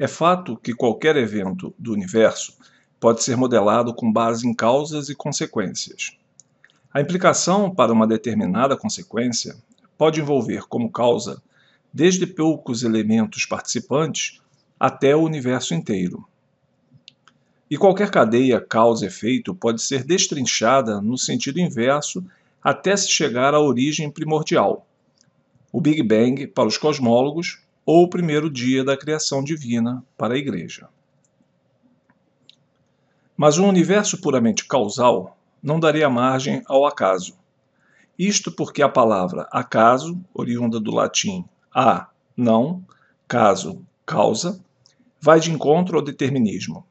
É fato que qualquer evento do universo pode ser modelado com base em causas e consequências. A implicação para uma determinada consequência pode envolver como causa desde poucos elementos participantes até o universo inteiro. E qualquer cadeia causa-efeito pode ser destrinchada no sentido inverso até se chegar à origem primordial, o Big Bang para os cosmólogos ou o primeiro dia da criação divina para a Igreja. Mas um universo puramente causal não daria margem ao acaso. Isto porque a palavra acaso, oriunda do latim a, não, caso, causa, vai de encontro ao determinismo.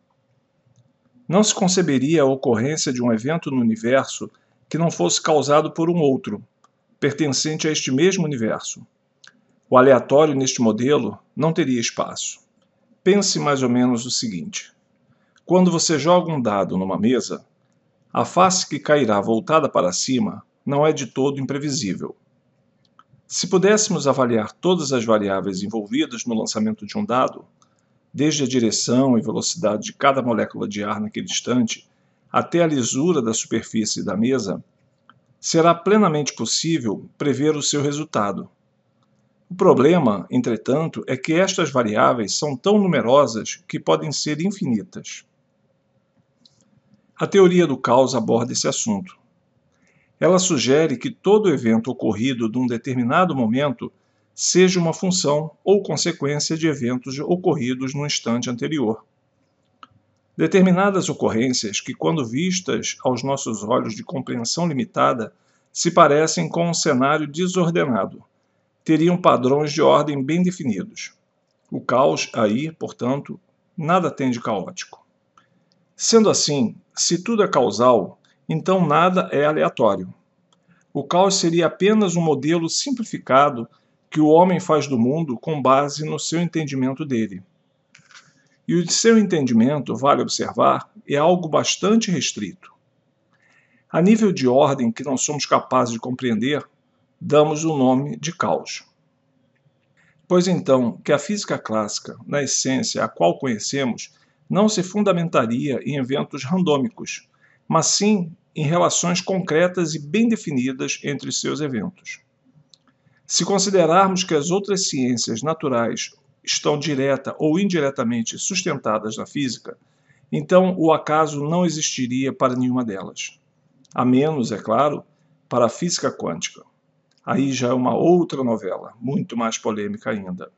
Não se conceberia a ocorrência de um evento no universo que não fosse causado por um outro, pertencente a este mesmo universo. O aleatório neste modelo não teria espaço. Pense mais ou menos o seguinte: quando você joga um dado numa mesa, a face que cairá voltada para cima não é de todo imprevisível. Se pudéssemos avaliar todas as variáveis envolvidas no lançamento de um dado, desde a direção e velocidade de cada molécula de ar naquele instante até a lisura da superfície da mesa, será plenamente possível prever o seu resultado. O problema, entretanto, é que estas variáveis são tão numerosas que podem ser infinitas. A teoria do caos aborda esse assunto. Ela sugere que todo evento ocorrido num determinado momento seja uma função ou consequência de eventos ocorridos no instante anterior. Determinadas ocorrências que, quando vistas aos nossos olhos de compreensão limitada, se parecem com um cenário desordenado, teriam padrões de ordem bem definidos. O caos aí, portanto, nada tem de caótico. Sendo assim, se tudo é causal, então nada é aleatório. O caos seria apenas um modelo simplificado que o homem faz do mundo com base no seu entendimento dele. E o seu entendimento, vale observar, é algo bastante restrito. A nível de ordem que não somos capazes de compreender, damos o nome de caos. Pois então, que a física clássica, na essência a qual conhecemos, não se fundamentaria em eventos randômicos, mas sim em relações concretas e bem definidas entre seus eventos. Se considerarmos que as outras ciências naturais estão direta ou indiretamente sustentadas na física, então o acaso não existiria para nenhuma delas. A menos, é claro, para a física quântica. Aí já é uma outra novela, muito mais polêmica ainda.